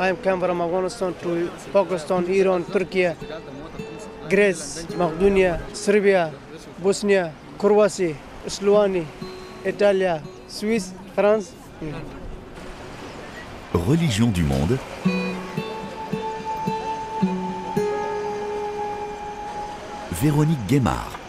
I came from Afghanistan to Pakistan, Iran, Turkey, Greece, Macedonia, Serbia, Bosnia, Croatie, Slovénie, Italie, Suisse, France. Religion du monde. Véronique Guémard.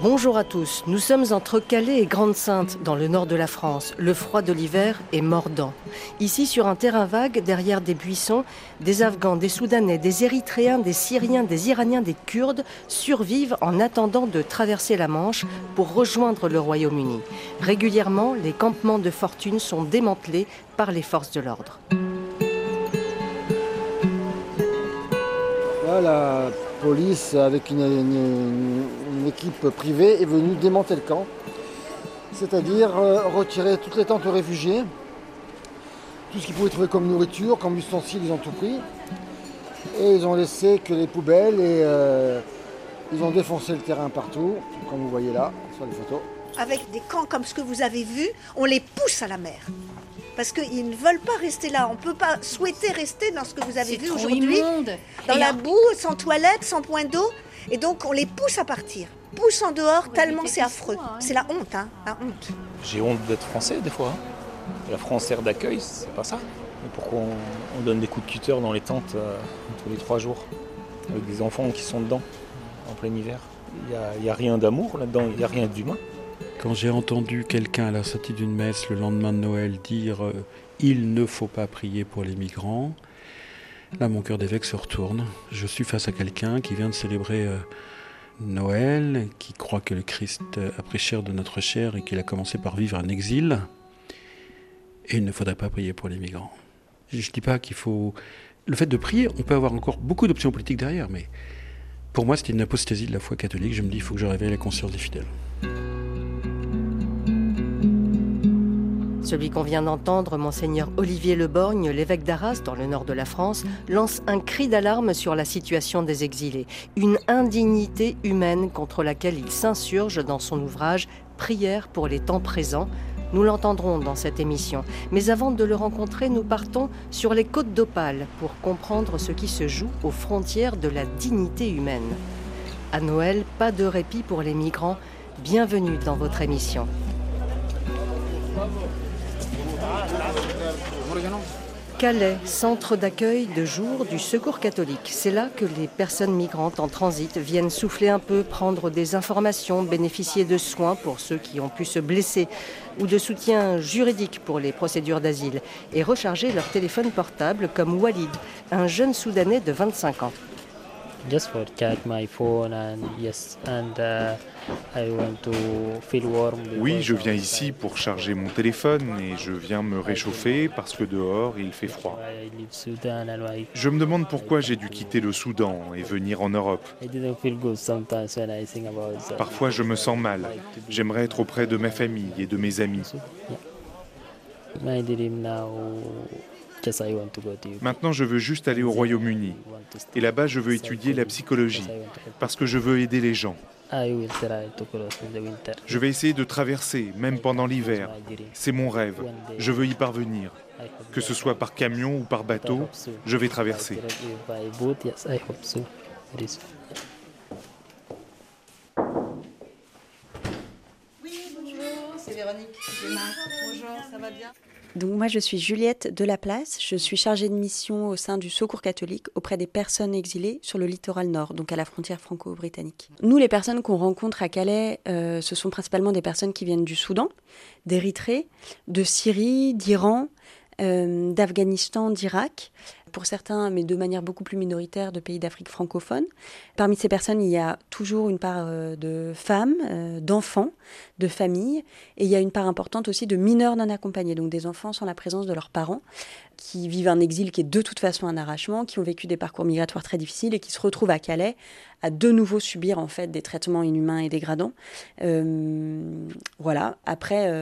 Bonjour à tous, nous sommes entre Calais et Grande-Sainte, dans le nord de la France. Le froid de l'hiver est mordant. Ici, sur un terrain vague, derrière des buissons, des Afghans, des Soudanais, des Érythréens, des Syriens, des Iraniens, des Kurdes survivent en attendant de traverser la Manche pour rejoindre le Royaume-Uni. Régulièrement, les campements de fortune sont démantelés par les forces de l'ordre. police, avec une, équipe privée, est venue démonter le camp. C'est-à-dire euh, retirer toutes les tentes aux réfugiés, tout ce qu'ils pouvaient trouver comme nourriture, comme ustensiles, ils ont tout pris. Et ils ont laissé que les poubelles et euh, ils ont défoncé le terrain partout, comme vous voyez là sur les photos. Avec des camps comme ce que vous avez vu, on les pousse à la mer parce qu'ils ne veulent pas rester là. On ne peut pas souhaiter rester dans ce que vous avez vu aujourd'hui, dans la boue, sans toilette, sans point d'eau. Et donc on les pousse à partir, pousse en dehors tellement c'est affreux. Hein. C'est la honte, hein, la honte. J'ai honte d'être français des fois. Hein. La France air d'accueil, c'est pas ça. Mais pourquoi on, donne des coups de cutter dans les tentes euh, tous les trois jours avec des enfants qui sont dedans en plein hiver? Il n'y a, a, rien d'amour là-dedans, il n'y a rien d'humain. Quand j'ai entendu quelqu'un à la sortie d'une messe le lendemain de Noël dire euh, Il ne faut pas prier pour les migrants, là mon cœur d'évêque se retourne. Je suis face à quelqu'un qui vient de célébrer euh, Noël, qui croit que le Christ a pris chair de notre chair et qu'il a commencé par vivre un exil. Et il ne faudrait pas prier pour les migrants. Je ne dis pas qu'il faut. Le fait de prier, on peut avoir encore beaucoup d'options politiques derrière, mais pour moi, c'est une apostasie de la foi catholique. Je me dis, il faut que je réveille la conscience des fidèles. Celui qu'on vient d'entendre, monseigneur Olivier Leborgne, l'évêque d'Arras dans le nord de la France, lance un cri d'alarme sur la situation des exilés, une indignité humaine contre laquelle il s'insurge dans son ouvrage Prière pour les temps présents. Nous l'entendrons dans cette émission. Mais avant de le rencontrer, nous partons sur les côtes d'Opale pour comprendre ce qui se joue aux frontières de la dignité humaine. À Noël, pas de répit pour les migrants. Bienvenue dans votre émission. Calais, centre d'accueil de jour du Secours catholique. C'est là que les personnes migrantes en transit viennent souffler un peu, prendre des informations, bénéficier de soins pour ceux qui ont pu se blesser ou de soutien juridique pour les procédures d'asile et recharger leur téléphone portable comme Walid, un jeune Soudanais de 25 ans. Oui, je viens ici pour charger mon téléphone et je viens me réchauffer parce que dehors il fait froid. Je me demande pourquoi j'ai dû quitter le Soudan et venir en Europe. Parfois je me sens mal. J'aimerais être auprès de ma famille et de mes amis. Maintenant, je veux juste aller au Royaume-Uni. Et là-bas, je veux étudier la psychologie, parce que je veux aider les gens. Je vais essayer de traverser, même pendant l'hiver. C'est mon rêve. Je veux y parvenir. Que ce soit par camion ou par bateau, je vais traverser. Oui, bonjour, c'est Véronique. Bonjour, ça va bien? Donc moi je suis Juliette de la Place, je suis chargée de mission au sein du Secours catholique auprès des personnes exilées sur le littoral nord, donc à la frontière franco-britannique. Nous les personnes qu'on rencontre à Calais, euh, ce sont principalement des personnes qui viennent du Soudan, d'Érythrée, de Syrie, d'Iran, euh, d'Afghanistan, d'Irak, pour certains, mais de manière beaucoup plus minoritaire, de pays d'Afrique francophone. Parmi ces personnes, il y a toujours une part euh, de femmes, euh, d'enfants, de familles, et il y a une part importante aussi de mineurs non accompagnés, donc des enfants sans la présence de leurs parents, qui vivent un exil qui est de toute façon un arrachement, qui ont vécu des parcours migratoires très difficiles et qui se retrouvent à Calais à de nouveau subir en fait des traitements inhumains et dégradants. voilà. Après,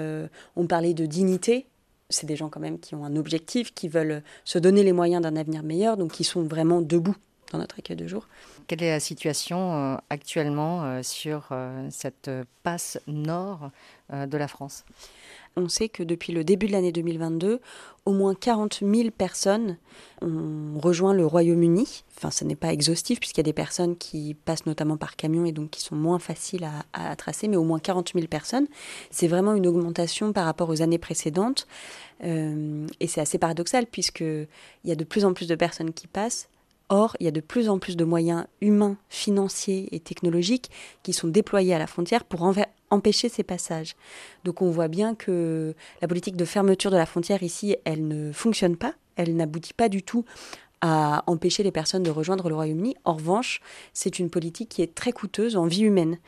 on parlait de dignité c'est des gens quand même qui ont un objectif, qui veulent se donner les moyens d'un avenir meilleur, donc qui sont vraiment debout dans notre accueil de jour. Quelle est la situation euh, actuellement euh, sur euh, cette passe nord de la France? On sait que depuis le début de l'année 2022, au moins 40 000 personnes ont rejoint le Royaume-Uni. Enfin, ce n'est pas exhaustif puisqu'il y a des personnes qui passent notamment par camion et donc qui sont moins faciles à, tracer, mais au moins 40 000 personnes. C'est vraiment une augmentation par rapport aux années précédentes. Euh, et c'est assez paradoxal puisqu'il y a de plus en plus de personnes qui passent Or, il y a de plus en plus de moyens humains, financiers et technologiques qui sont déployés à la frontière pour empêcher ces passages. Donc on voit bien que la politique de fermeture de la frontière ici, elle ne fonctionne pas, elle n'aboutit pas du tout à empêcher les personnes de rejoindre le Royaume-Uni. En revanche, c'est une politique qui est très coûteuse en vie humaine.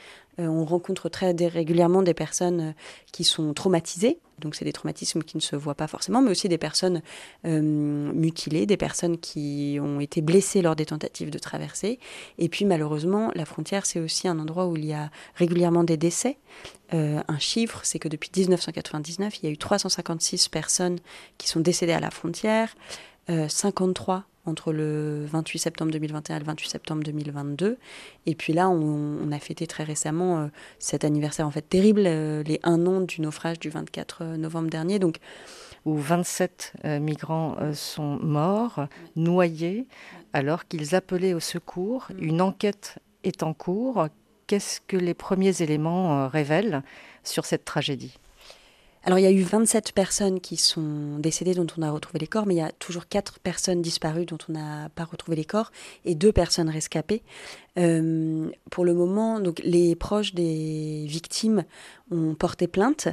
Euh, on rencontre très régulièrement des personnes euh, qui sont traumatisées, donc c'est des traumatismes qui ne se voient pas forcément, mais aussi des personnes euh, mutilées, des personnes qui ont été blessées lors des tentatives de traversée. Et puis malheureusement, la frontière, c'est aussi un endroit où il y a régulièrement des décès. un chiffre, c'est que depuis 1999, il y a eu 356 personnes qui sont décédées à la frontière, 53 entre le 28 septembre 2021 et le 28 septembre 2022. Et puis là, on, a fêté très récemment euh, cet anniversaire en fait terrible, euh, les un an du naufrage du 24 euh, novembre dernier. Donc, où 27 migrants sont morts, noyés, alors qu'ils appelaient au secours. Mm. Une enquête est en cours. Qu'est-ce que les premiers éléments révèlent sur cette tragédie? Alors il y a eu 27 personnes qui sont décédées dont on a retrouvé les corps, mais il y a toujours 4 personnes disparues dont on n'a pas retrouvé les corps et 2 personnes rescapées. Euh, pour le moment, les proches des victimes ont porté plainte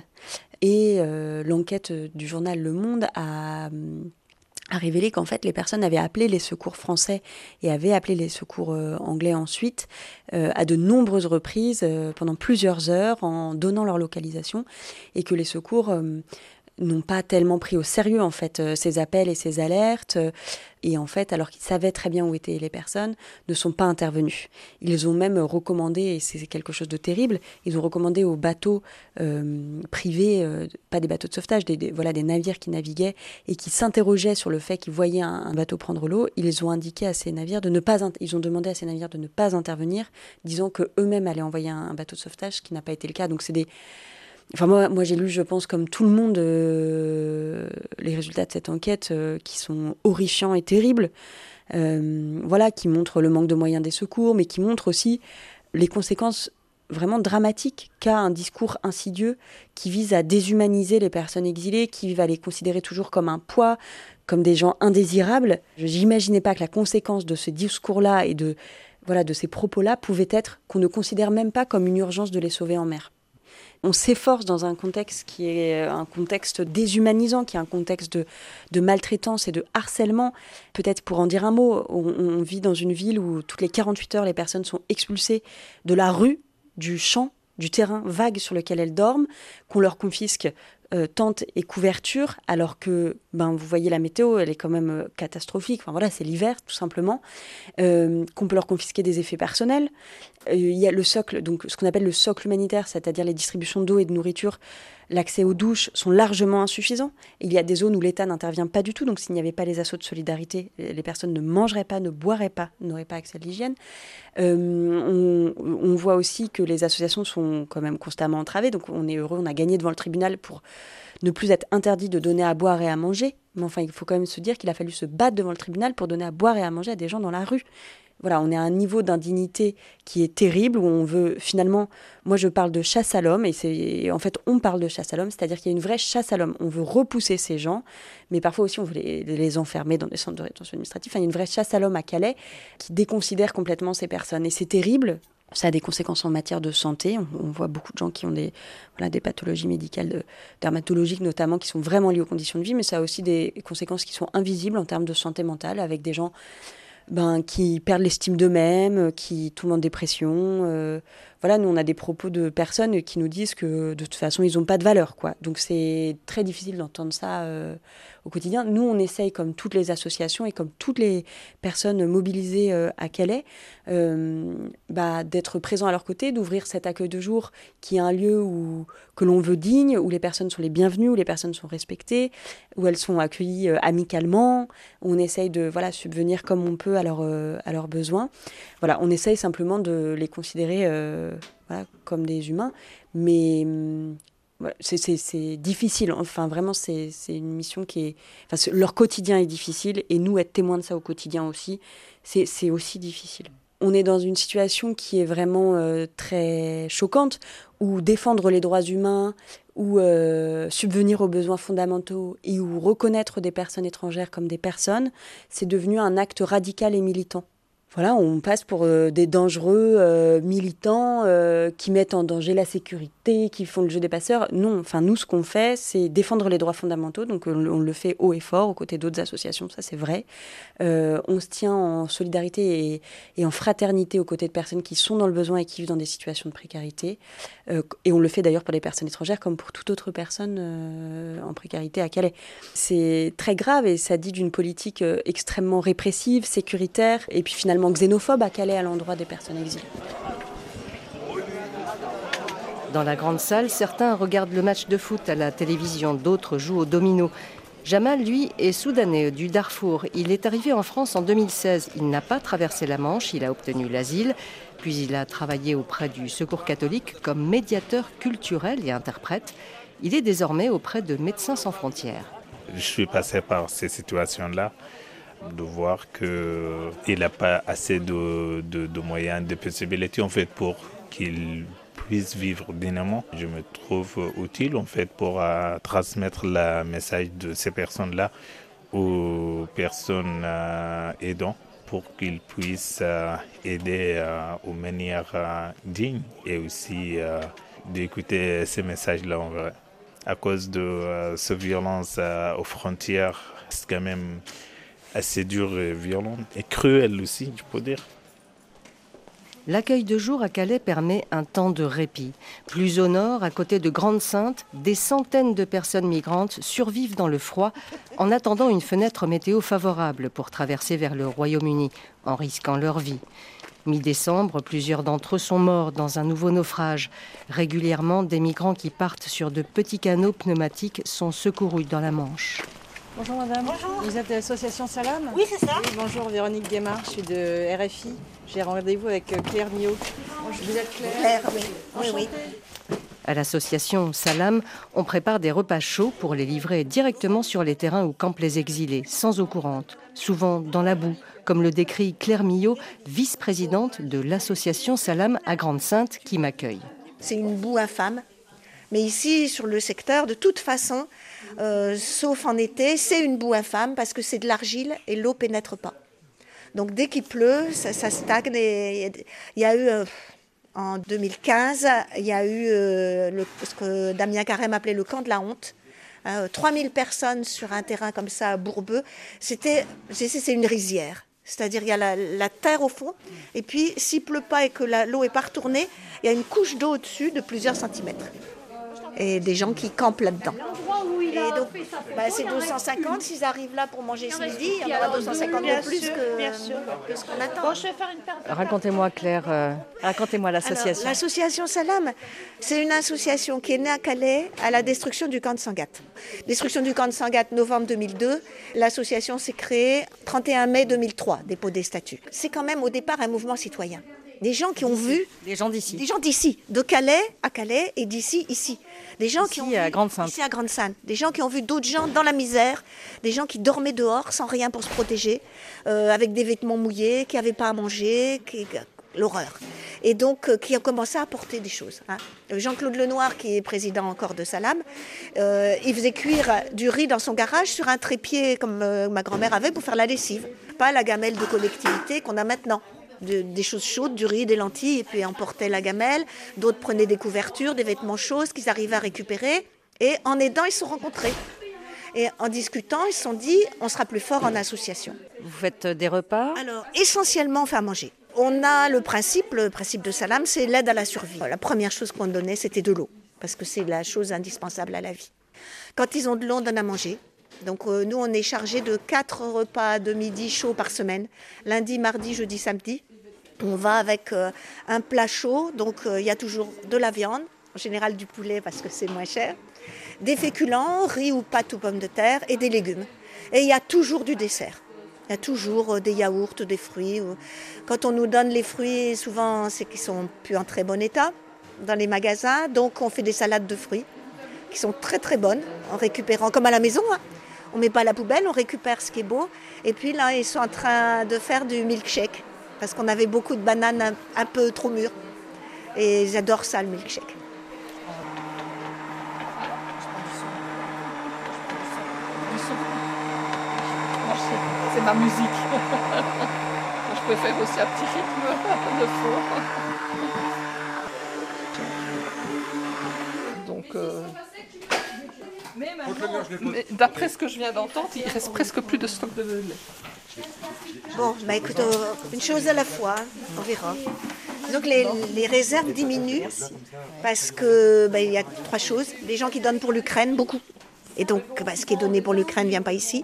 et euh, l'enquête du journal Le Monde a a révélé qu'en fait les personnes avaient appelé les secours français et avaient appelé les secours euh, anglais ensuite euh, à de nombreuses reprises euh, pendant plusieurs heures en donnant leur localisation et que les secours n'ont pas tellement pris au sérieux en fait euh, ces appels et ces alertes. Euh, et en fait alors qu'ils savaient très bien où étaient les personnes ne sont pas intervenus. Ils ont même recommandé et c'est quelque chose de terrible ils ont recommandé aux bateaux euh, privés pas des bateaux de sauvetage des, voilà des navires qui naviguaient et qui s'interrogeaient sur le fait qu'ils voyaient un, bateau prendre l'eau. Ils ont indiqué à ces navires de ne pas ils ont demandé à ces navires de ne pas intervenir disant que eux-mêmes allaient envoyer un, un bateau de sauvetage ce qui n'a pas été le cas. Donc c'est des Enfin, moi, moi j'ai lu, je pense, comme tout le monde, euh, les résultats de cette enquête euh, qui sont horrifiants et terribles. Euh, voilà, qui montrent le manque de moyens des secours, mais qui montrent aussi les conséquences vraiment dramatiques qu'a un discours insidieux qui vise à déshumaniser les personnes exilées, qui va les considérer toujours comme un poids, comme des gens indésirables. Je n'imaginais pas que la conséquence de ce discours-là et de, voilà, de ces propos-là pouvait être qu'on ne considère même pas comme une urgence de les sauver en mer on s'efforce dans un contexte qui est un contexte déshumanisant, qui est un contexte de, maltraitance et de harcèlement. Peut-être pour en dire un mot, on, vit dans une ville où toutes les 48 heures, les personnes sont expulsées de la rue, du champ, du terrain vague sur lequel elles dorment, qu'on leur confisque euh, tente et couverture, alors que ben, vous voyez la météo, elle est quand même euh, catastrophique. Enfin voilà, c'est l'hiver tout simplement. Euh, qu'on peut leur confisquer des effets personnels. il y a le socle, donc ce qu'on appelle le socle humanitaire, c'est-à-dire les distributions d'eau et de nourriture l'accès aux douches sont largement insuffisants. Il y a des zones où l'État n'intervient pas du tout, donc s'il n'y avait pas les assauts de solidarité, les personnes ne mangeraient pas, ne boiraient pas, n'auraient pas accès à l'hygiène. Euh, on, voit aussi que les associations sont quand même constamment entravées, donc on est heureux, on a gagné devant le tribunal pour ne plus être interdit de donner à boire et à manger. Mais enfin, il faut quand même se dire qu'il a fallu se battre devant le tribunal pour donner à boire et à manger à des gens dans la rue voilà, on est à un niveau d'indignité qui est terrible, où on veut finalement, moi je parle de chasse à l'homme, et c'est en fait on parle de chasse à l'homme, c'est-à-dire qu'il y a une vraie chasse à l'homme. On veut repousser ces gens, mais parfois aussi on veut les, enfermer dans des centres de rétention administrative. Enfin, il y a une vraie chasse à l'homme à Calais qui déconsidère complètement ces personnes, et c'est terrible. Ça a des conséquences en matière de santé. On, voit beaucoup de gens qui ont des, voilà, des pathologies médicales, dermatologiques notamment, qui sont vraiment liées aux conditions de vie, mais ça a aussi des conséquences qui sont invisibles en termes de santé mentale, avec des gens ben, qui perdent l'estime d'eux-mêmes, qui tombent en dépression. Euh, voilà, nous on a des propos de personnes qui nous disent que de toute façon ils n'ont pas de valeur, quoi. Donc c'est très difficile d'entendre ça euh, au quotidien. Nous on essaye, comme toutes les associations et comme toutes les personnes mobilisées euh, à Calais, bah, d'être présents à leur côté, d'ouvrir cet accueil de jour qui est un lieu où que l'on veut digne, où les personnes sont les bienvenues, où les personnes sont respectées, où elles sont accueillies amicalement. On essaye de voilà subvenir comme on peut à, leur, à leurs besoins. Voilà, on essaye simplement de les considérer comme des humains. Mais hum, c'est difficile. Enfin, vraiment, c'est une mission qui est. Enfin, leur quotidien est difficile et nous, être témoins de ça au quotidien aussi, c'est aussi difficile. On est dans une situation qui est vraiment euh, très choquante où défendre les droits humains, ou euh, subvenir aux besoins fondamentaux et ou reconnaître des personnes étrangères comme des personnes, c'est devenu un acte radical et militant voilà, on passe pour euh, des dangereux euh, militants euh, qui mettent en danger la sécurité, qui font le jeu des passeurs. Non, enfin nous, ce qu'on fait, c'est défendre les droits fondamentaux. Donc on, le fait haut et fort aux côtés d'autres associations, ça c'est vrai. on se tient en solidarité et, en fraternité aux côtés de personnes qui sont dans le besoin et qui vivent dans des situations de précarité. et on le fait d'ailleurs pour les personnes étrangères comme pour toute autre personne en précarité à Calais. C'est très grave et ça dit d'une politique extrêmement répressive, sécuritaire et puis finalement xénophobe à Calais à l'endroit des personnes exilées. Dans la grande salle, certains regardent le match de foot à la télévision, d'autres jouent au domino. Jamal, lui, est soudanais du Darfour. Il est arrivé en France en 2016. Il n'a pas traversé la Manche, il a obtenu l'asile, puis il a travaillé auprès du Secours catholique comme médiateur culturel et interprète. Il est désormais auprès de Médecins sans frontières. Je suis passé par ces situations-là de voir qu'il n'a pas assez de, moyens, de possibilités en fait pour qu'il puisse vivre dignement. Je me trouve utile en fait pour euh, transmettre le message de ces personnes-là aux personnes euh, aidantes pour qu'ils puissent euh, aider aux manières dignes et aussi d'écouter ces messages-là en vrai. À cause de cette violence aux frontières, c'est quand même assez dure et violente, et cruelle aussi, je peux dire. L'accueil de jour à Calais permet un temps de répit. Plus au nord, à côté de Grande-Sainte, des centaines de personnes migrantes survivent dans le froid en attendant une fenêtre météo favorable pour traverser vers le Royaume-Uni, en risquant leur vie. Mi-décembre, plusieurs d'entre eux sont morts dans un nouveau naufrage. Régulièrement, des migrants qui partent sur de petits canaux pneumatiques sont secourus dans la Manche. Bonjour madame. Bonjour. Vous êtes de l'association Salam? Oui, c'est ça. bonjour, Véronique Guémard, je suis de RFI. J'ai rendez-vous avec euh, Claire Mio. Vous êtes Claire? Claire, oui. oui, oui. À l'association Salam, on prépare des repas chauds pour les livrer directement sur les terrains où campent les exilés, sans eau courante, souvent dans la boue, comme le décrit Claire Millot, vice-présidente de l'association Salam à Grande-Sainte qui m'accueille. C'est une boue infâme, mais ici, sur le secteur, de toute façon, euh, sauf en été, c'est une boue infâme parce que c'est de l'argile et l'eau pénètre pas. Donc dès qu'il pleut, ça, stagne. il y a eu euh, en 2015, il y a eu euh, ce que Damien Carême appelait le camp de la honte. 3000 personnes sur un terrain comme ça à Bourbeux. C'était, c'est une rizière. C'est-à-dire il y a la, la, terre au fond, et puis s'il pleut pas et que l'eau est pas retournée, il y a une couche d'eau au-dessus de plusieurs centimètres. Et des gens qui campent là-dedans. Et donc, bah, c'est 250. S'ils arrivent là pour manger ce midi, il y en aura 250 de plus que, ce qu'on attend. Racontez-moi, Claire, euh, racontez-moi l'association. L'association Salam, c'est une association qui est née à Calais à la destruction du camp de Sangat. Destruction du camp de Sangat, novembre 2002. L'association s'est créée 31 mai 2003, dépôt des statuts. C'est quand même au départ un mouvement citoyen des gens qui ont vu des gens d'ici, des gens d'ici, de Calais à Calais et d'ici ici, des gens qui ont à Grande Sainte, ici à Grande Sainte, des gens qui ont vu d'autres gens dans la misère, des gens qui dormaient dehors sans rien pour se protéger, euh, avec des vêtements mouillés, qui n'avaient pas à manger, qui, l'horreur. Et donc, euh, qui ont commencé à apporter des choses. Hein. Jean-Claude Lenoir, qui est président encore de Salam, euh, il faisait cuire du riz dans son garage sur un trépied comme ma grand-mère avait pour faire la lessive. Pas la gamelle de collectivité qu'on a maintenant des choses chaudes, du riz, des lentilles, et puis emportaient la gamelle. D'autres prenaient des couvertures, des vêtements chauds qu'ils arrivaient à récupérer. Et en aidant, ils se sont rencontrés. Et en discutant, ils se sont dit, on sera plus fort en association. Vous faites des repas? Alors, essentiellement, on fait à manger. On a le principe, le principe de Salam, c'est l'aide à la survie. La première chose qu'on donnait, c'était de l'eau, parce que c'est la chose indispensable à la vie. Quand ils ont de l'eau, on donne à manger. Donc euh, nous, on est chargé de quatre repas de midi chauds par semaine, lundi, mardi, jeudi, samedi. On va avec euh, un plat chaud, donc euh, il y a toujours de la viande, en général du poulet parce que c'est moins cher, des féculents, riz ou pâtes ou pommes de terre et des légumes. Et il y a toujours du dessert. Il y a toujours des yaourts, des fruits. Quand on nous donne les fruits, souvent c'est qu'ils sont plus en très bon état dans les magasins, donc on fait des salades de fruits qui sont très très bonnes en récupérant, comme à la maison. Hein. On ne met pas à la poubelle, on récupère ce qui est beau. Et puis là, ils sont en train de faire du milkshake parce qu'on avait beaucoup de bananes un, peu trop mûres. Et ils adorent ça, le milkshake. C'est ma musique. Je préfère aussi un petit rythme de fond. Donc, euh, d'après ce que je viens d'entendre, il reste presque plus de stock de lait. Bon, bah écoute, euh, une chose à la fois, on verra. Donc les, réserves diminuent parce que bah, il y a trois choses. Les gens qui donnent pour l'Ukraine, beaucoup. Et donc bah, ce qui est donné pour l'Ukraine ne vient pas ici.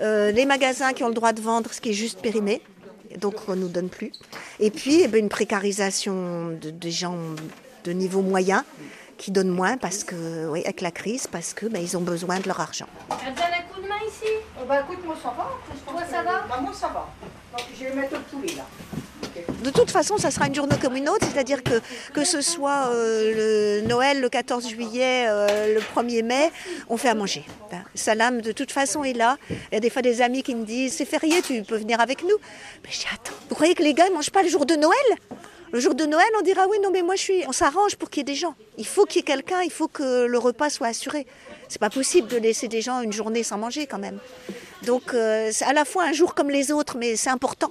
Euh, les magasins qui ont le droit de vendre ce qui est juste périmé, donc on ne nous donne plus. Et puis eh ben, une précarisation des gens de niveau moyen qui donnent moins parce que, avec la crise, parce que ben, ils ont besoin de leur argent. Bah écoute, moi ça va. Toi ça va bah, Moi ça va. Donc, je vais mettre le poulet là. De toute façon, ça sera une journée comme une autre, c'est-à-dire que que ce soit euh, le Noël le 14 juillet, euh, le 1er mai, on fait à manger. Ben, Salam, de toute façon, est là. Il y a des fois des amis qui me disent c'est férié, tu peux venir avec nous. Mais je dis attends, vous croyez que les gars ne mangent pas le jour de Noël? Le jour de Noël, on dira oui, non, mais moi je suis. On s'arrange pour qu'il y ait des gens. Il faut qu'il y ait quelqu'un, il faut que le repas soit assuré. C'est pas possible de laisser des gens une journée sans manger quand même. Donc euh, c'est à la fois un jour comme les autres, mais c'est important.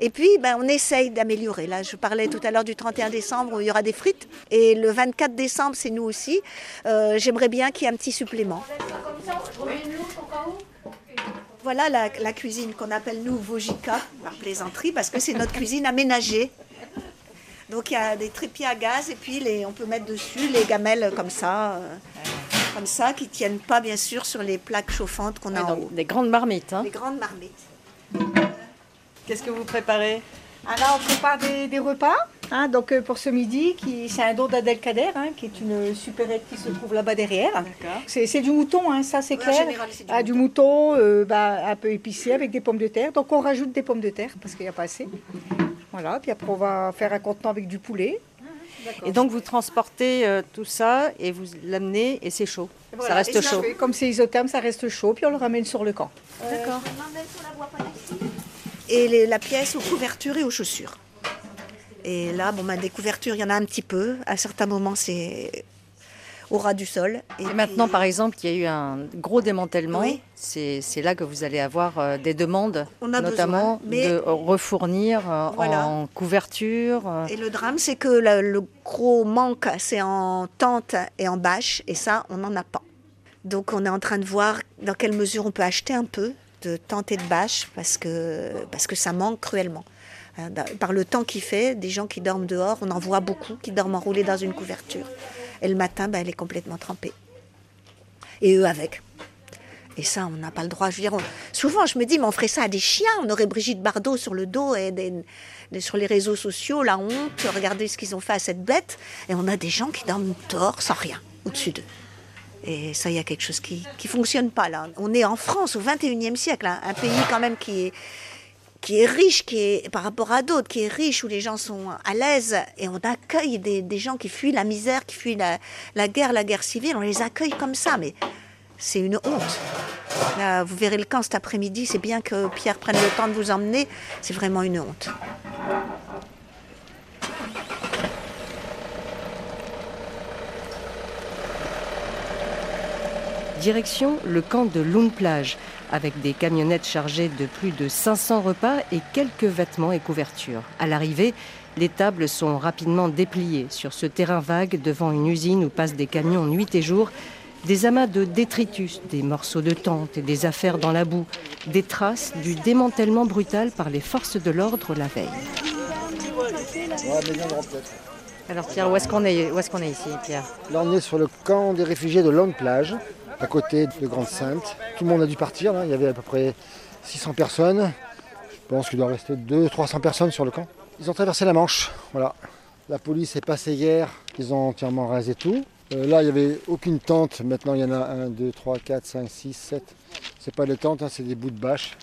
Et puis, ben, on essaye d'améliorer. Là, je parlais tout à l'heure du 31 décembre où il y aura des frites. Et le 24 décembre, c'est nous aussi. Euh, j'aimerais bien qu'il y ait un petit supplément. Voilà la, cuisine qu'on appelle nous Vojika, par plaisanterie, parce que c'est notre cuisine aménagée donc il y a des trépieds à gaz et puis les, on peut mettre dessus les gamelles comme ça, euh, comme ça, qui tiennent pas bien sûr sur les plaques chauffantes qu'on a en haut. Des grandes marmites. Hein. Des grandes marmites. Qu'est-ce que vous préparez? Alors ah, on prépare des, repas. Hein, donc euh, pour ce midi, qui, c'est un don d'Adelkader, hein, qui est une supérette qui se trouve là-bas derrière. C'est, du mouton, hein, ça c'est clair. ah, du, mouton, euh, bah, un peu épicé avec des pommes de terre. Donc on rajoute des pommes de terre parce qu'il n'y a pas assez. Voilà, puis après on va faire un contenant avec du poulet. Et donc vous transportez euh, tout ça et vous l'amenez et c'est chaud. ça reste chaud. comme c'est isotherme, ça reste chaud, puis on le ramène sur le camp. D'accord. Et la pièce aux couvertures et aux chaussures. Et là, bon, bah, des couvertures, il y en a un petit peu. À certains moments, c'est au ras du sol. Et, maintenant, par exemple, il y a eu un gros démantèlement. C'est là que vous allez avoir euh, des demandes, notamment de refournir euh, en couverture. Euh. Et le drame, c'est que le, gros manque, c'est en tente et en bâche, et ça, on n'en a pas. Donc, on est en train de voir dans quelle mesure on peut acheter un peu de tente et de bâche, parce que, parce que ça manque cruellement. Par le temps qu'il fait, des gens qui dorment dehors, on en voit beaucoup qui dorment enroulés dans une couverture. Et le matin, ben, elle est complètement trempée. Et eux avec. Et ça, on n'a pas le droit. Je veux souvent, je me dis, mais on ferait ça à des chiens. On aurait Brigitte Bardot sur le dos et sur les réseaux sociaux, la honte. Regardez ce qu'ils ont fait à cette bête. Et on a des gens qui dorment tort, sans rien, au-dessus d'eux. Et ça, il y a quelque chose qui ne fonctionne pas là. On est en France au 21e siècle, hein. un pays quand même qui est, qui est riche, qui est par rapport à d'autres, qui est riche, où les gens sont à l'aise, et on accueille des, gens qui fuient la misère, qui fuient la, guerre, la guerre civile, on les accueille comme ça, mais c'est une honte. vous verrez le camp cet après-midi, c'est bien que Pierre prenne le temps de vous emmener, c'est vraiment une honte. Direction le camp de Lune Plage avec des camionnettes chargées de plus de 500 repas et quelques vêtements et couvertures. À l'arrivée, les tables sont rapidement dépliées sur ce terrain vague devant une usine où passent des camions nuit et jour, des amas de détritus, des morceaux de tente et des affaires dans la boue, des traces du démantèlement brutal par les forces de l'ordre la veille. Alors Pierre, où est-ce qu'on est, est ici, Pierre? Là, on est sur le camp des réfugiés de Longue Plage à côté de Grande Sainte. Tout le monde a dû partir, il y avait à peu près 600 personnes. Je pense qu'il doit rester 200-300 personnes sur le camp. Ils ont traversé la Manche, voilà. La police est passée hier, ils ont entièrement rasé tout. Euh, là, il n'y avait aucune tente, maintenant il y en a 1, 2, 3, 4, 5, 6, 7. C'est pas des tentes, hein, c'est des bouts de bâche.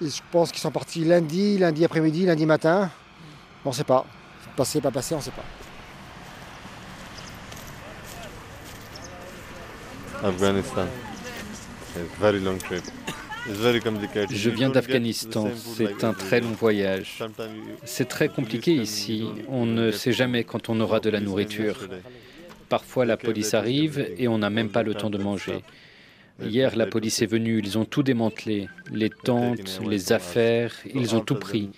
Je pense qu'ils sont partis lundi, lundi après-midi, lundi matin. On ne sait pas. Passé, pas passé, on ne sait pas. Afghanistan. very long trip. Je viens d'Afghanistan. C'est un très long voyage. C'est très compliqué ici. On ne sait jamais quand on aura de la nourriture. Parfois, la police arrive et on n'a même pas le temps de manger. Hier, la police est venue, ils ont tout démantelé, les tentes, les affaires, ils ont tout pris.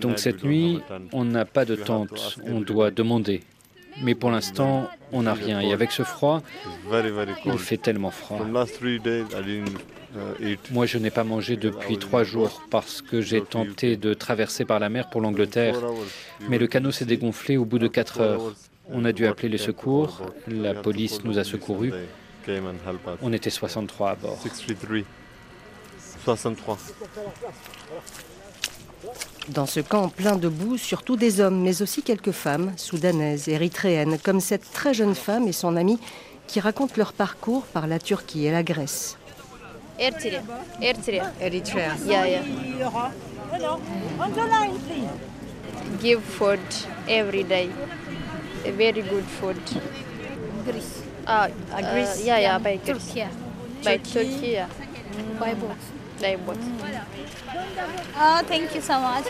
Donc cette nuit, on n'a pas de tente, on doit demander. Mais pour l'instant, on n'a rien. Et avec ce froid, il fait tellement froid. Moi, je n'ai pas mangé depuis trois jours parce que j'ai tenté de traverser par la mer pour l'Angleterre. Mais le canot s'est dégonflé au bout de quatre heures. On a dû appeler les secours. La police nous a secourus. On était 63 à bord. 63. Dans ce camp plein de boue, surtout des hommes, mais aussi quelques femmes, soudanaises, érythréennes, comme cette très jeune femme et son amie qui racontent leur parcours par la Turquie et la Grèce. Give food every day. Very good food. Greece. Ah, Greece. yeah, yeah, by. Turkey. By Turkey. Turkey, yeah. By boat. By boat. Oh, thank you so much.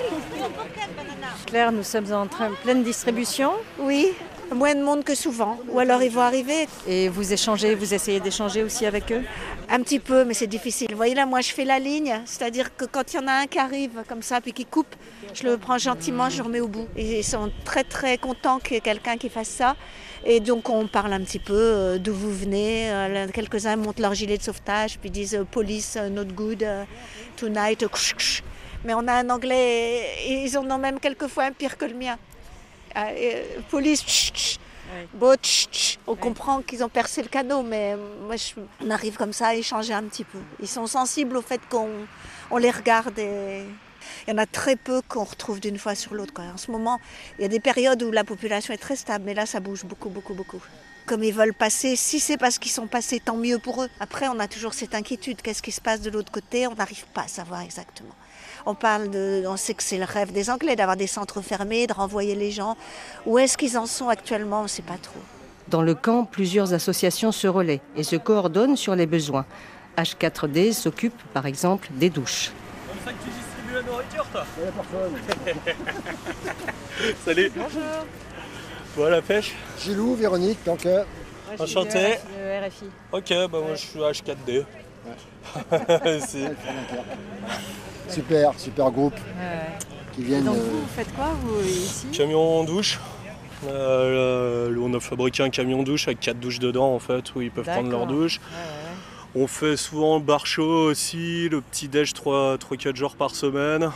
Claire, nous sommes en train de pleine distribution. Oui, moins de monde que souvent. Ou alors ils vont arriver. Et vous échangez, vous essayez d'échanger aussi avec eux Un petit peu, mais c'est difficile. Vous voyez là, moi je fais la ligne, c'est-à-dire que quand il y en a un qui arrive comme ça, puis qui coupe, je le prends gentiment, je le remets au bout. Et ils sont très très contents qu'il y ait quelqu'un qui fasse ça. Et donc on parle un petit peu euh, d'où vous venez. Euh, Quelques-uns montent leur gilet de sauvetage, puis disent euh, police, not good, tonight. Mais on a un anglais, et ils en ont même quelquefois un pire que le mien. Police. Boat, ksh, ksh. on comprend qu'ils ont percé le canot, mais moi, je- on arrive comme ça à échanger un petit peu. Ils sont sensibles au fait qu'on on les regarde et il y en a très peu qu'on retrouve d'une fois sur l'autre. En ce moment, il y a des périodes où la population est très stable, mais là, ça bouge beaucoup, beaucoup, beaucoup. Comme ils veulent passer, si c'est parce qu'ils sont passés, tant mieux pour eux. Après, on a toujours cette inquiétude. Qu'est-ce qui se passe de l'autre côté? On n'arrive pas à savoir exactement. On parle de, on sait que c'est le rêve des Anglais d'avoir des centres fermés, de renvoyer les gens. Où est-ce qu'ils en sont actuellement? On ne sait pas trop. Dans le camp, plusieurs associations se relaient et se coordonnent sur les besoins. H4D s'occupe, par exemple, des douches. La nourriture, toi Salut. Bonjour. Bon, la pêche Gilou, Véronique, donc. euh, Enchanté. Le RFI. Ok, bah moi je suis H4D. C'est- Super, super groupe qui viennent. donc euh, vous, vous faites quoi, vous, ici? Camion douche. Euh, le- on a fabriqué un camion douche avec quatre douches dedans en fait où ils peuvent prendre leur douche. On fait souvent le bar chaud aussi, le petit déj 3-4 jours par semaine.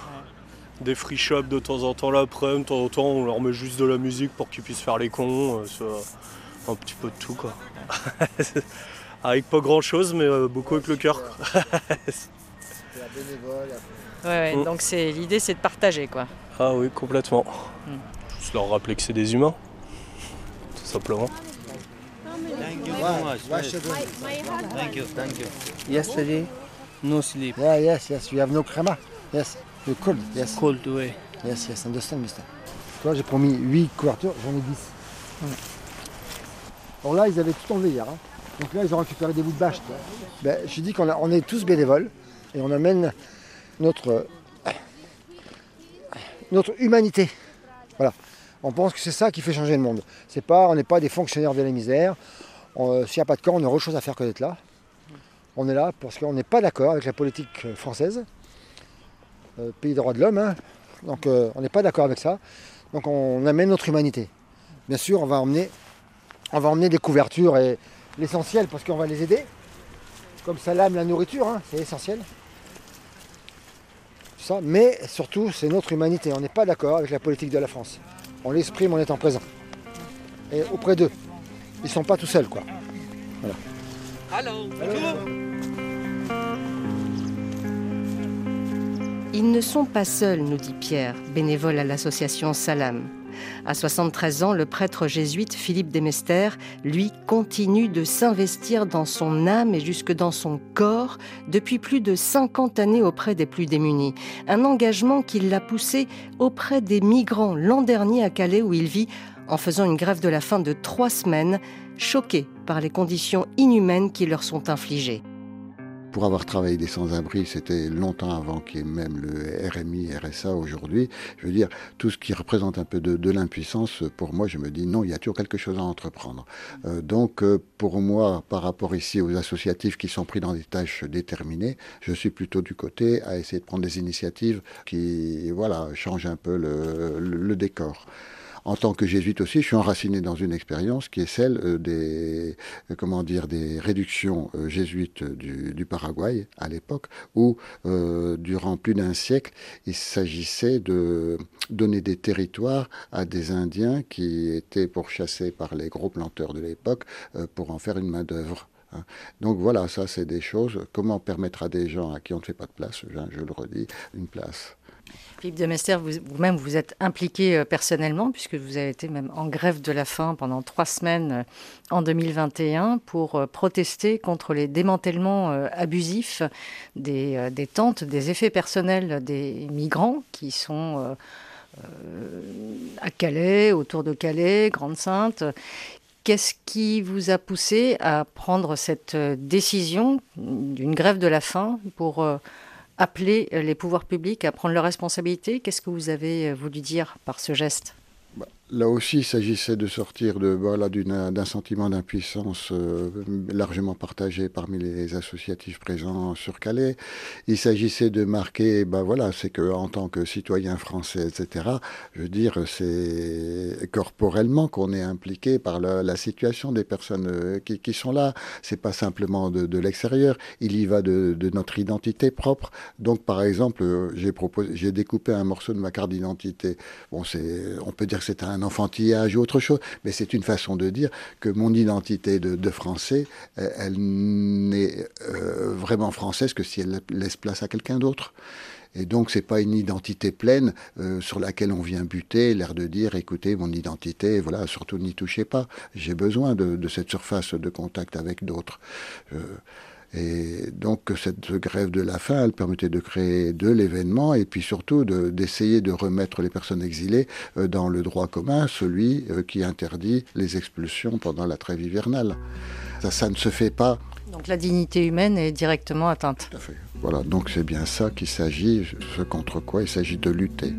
Des free shops de temps en temps l'après, de temps en temps on leur met juste de la musique pour qu'ils puissent faire les cons. euh, c'est un petit peu de tout quoi. avec pas grand chose mais euh, beaucoup avec le cœur. Ouais, ouais, Mm. donc c'est l'idée c'est de partager quoi. ah oui complètement. Mm. Juste leur rappeler que c'est des humains. Tout simplement. Thank you Ouais, so much. ouais, te donne. Thank you, thank you. Yesterday, no sleep. Yeah, yes, yes. You have no crema. Yes. You're cold. Yes. Cold way. Yes, yes. Understand, mister. Toi, j'ai promis 8 couvertures, j'en ai 10. Alors là, ils avaient tout enlevé hier. hein. Donc là, ils ont récupéré des bouts de bâche. Ben, je dis qu'on a- on est tous bénévoles et on amène notre, euh, notre humanité. Voilà. On pense que c'est ça qui fait changer le monde. C'est pas, on n'est pas des fonctionnaires de la misère. Euh, S'il n'y a pas de camp, on a autre chose à faire que d'être là. On est là parce qu'on n'est pas d'accord avec la politique euh, française, euh, pays des droits de l'homme. hein. Donc on n'est pas d'accord avec ça. Donc on amène notre humanité. Bien sûr, on va emmener, on va emmener des couvertures et l'essentiel parce qu'on va les aider. Comme ça lame la nourriture, hein, c'est essentiel. Mais surtout, c'est notre humanité. On n'est pas d'accord avec la politique de la France. On l'exprime en étant présent. Et auprès d'eux. Ils ne sont pas tout seuls, quoi. Voilà. Allô, Ils ne sont pas seuls, nous dit Pierre, bénévole à l'association Salam. À 73 ans, le prêtre jésuite Philippe Demester, lui, continue de s'investir dans son âme et jusque dans son corps depuis plus de 50 années auprès des plus démunis. Un engagement qui l'a poussé auprès des migrants l'an dernier à Calais où il vit en faisant une grève de la faim de trois semaines choqués par les conditions inhumaines qui leur sont infligées. Pour avoir travaillé des sans-abri, c'était longtemps avant qu'il y ait même le RMI, RSA aujourd'hui. Je veux dire, tout ce qui représente un peu de, l'impuissance, pour moi, je me dis non, il y a toujours quelque chose à entreprendre. Euh, donc, euh, pour moi, par rapport ici aux associatifs qui sont pris dans des tâches déterminées, je suis plutôt du côté à essayer de prendre des initiatives qui, voilà, changent un peu le décor en tant que jésuite aussi, je suis enraciné dans une expérience qui est celle euh, des, euh, comment dire, des réductions euh, jésuites du, Paraguay à l'époque, où durant plus d'un siècle, il s'agissait de donner des territoires à des Indiens qui étaient pourchassés par les gros planteurs de l'époque pour en faire une main d'œuvre. Hein. Donc voilà, ça c'est des choses. Comment permettre à des gens à qui on ne fait pas de place, je le redis, une place Philippe de Mester, vous-même, vous, êtes impliqué euh, personnellement, puisque vous avez été même en grève de la faim pendant trois semaines euh, en 2021 pour euh, protester contre les démantèlements abusifs des, des tentes, des effets personnels des migrants qui sont à Calais, autour de Calais, Grande-Sainte. Qu'est-ce qui vous a poussé à prendre cette décision d'une grève de la faim pour appeler euh, les pouvoirs publics à prendre leurs responsabilités. Qu'est-ce que vous avez euh, voulu dire par ce geste? Là aussi, il s'agissait de sortir de, voilà, d'un sentiment d'impuissance euh, largement partagé parmi les associatifs présents sur Calais. Il s'agissait de marquer, ben voilà, c'est que en tant que citoyen français, etc., je veux dire, c'est corporellement qu'on est impliqué par la, situation des personnes euh, qui, sont là. C'est pas simplement de, l'extérieur. Il y va de, de, notre identité propre. Donc, par exemple, euh, j'ai proposé, j'ai découpé un morceau de ma carte d'identité. Bon, c'est, on peut dire que c'est un enfantillage ou autre chose, mais c'est une façon de dire que mon identité de, français, elle, n'est euh, vraiment française que si elle laisse place à quelqu'un d'autre. Et donc, c'est pas une identité pleine euh, sur laquelle on vient buter, l'air de dire, écoutez, mon identité, voilà, surtout n'y touchez pas. J'ai besoin de, cette surface de contact avec d'autres. Euh, et donc cette grève de la faim, elle permettait de créer de l'événement et puis surtout d'essayer de, remettre les personnes exilées euh, dans le droit commun, celui euh, qui interdit les expulsions pendant la trêve hivernale. Ça, ça ne se fait pas. Donc la dignité humaine est directement atteinte. Tout à fait. Voilà, donc c'est bien ça qu'il s'agit, ce contre quoi il s'agit de lutter.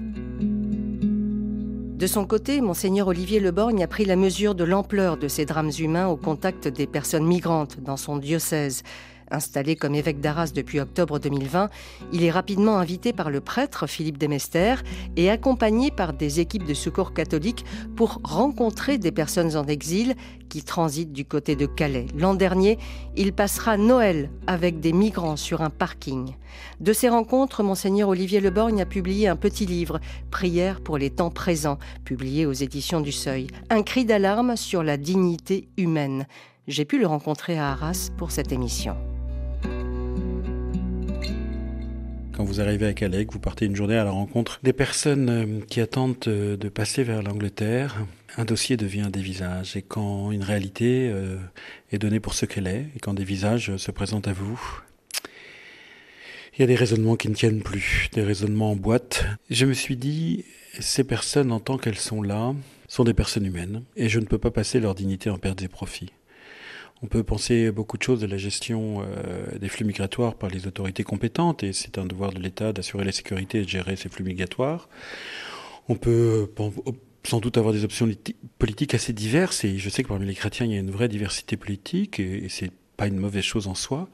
De son côté, monseigneur Olivier Leborgne a pris la mesure de l'ampleur de ces drames humains au contact des personnes migrantes dans son diocèse. Installé comme évêque d'Arras depuis octobre 2020, il est rapidement invité par le prêtre Philippe Demester et accompagné par des équipes de secours catholiques pour rencontrer des personnes en exil qui transitent du côté de Calais. L'an dernier, il passera Noël avec des migrants sur un parking. De ces rencontres, monseigneur Olivier Leborgne a publié un petit livre, Prière pour les temps présents, publié aux éditions du Seuil. Un cri d'alarme sur la dignité humaine. J'ai pu le rencontrer à Arras pour cette émission. Quand vous arrivez à Calais, vous partez une journée à la rencontre des personnes euh, qui attendent euh, de passer vers l'Angleterre, un dossier devient des visages. Et quand une réalité euh, est donnée pour ce qu'elle est, et quand des visages se présentent à vous, il y a des raisonnements qui ne tiennent plus, des raisonnements en boîte. Je me suis dit, ces personnes, en tant qu'elles sont là, sont des personnes humaines, et je ne peux pas passer leur dignité en perte et profit. On peut penser beaucoup de choses de la gestion euh, des flux migratoires par les autorités compétentes, et c'est un devoir de l'État d'assurer la sécurité et de gérer ces flux migratoires. On peut sans doute avoir des options politiques assez diverses, et je sais que parmi les chrétiens, il y a une vraie diversité politique, et, et c'est pas une mauvaise chose en soi.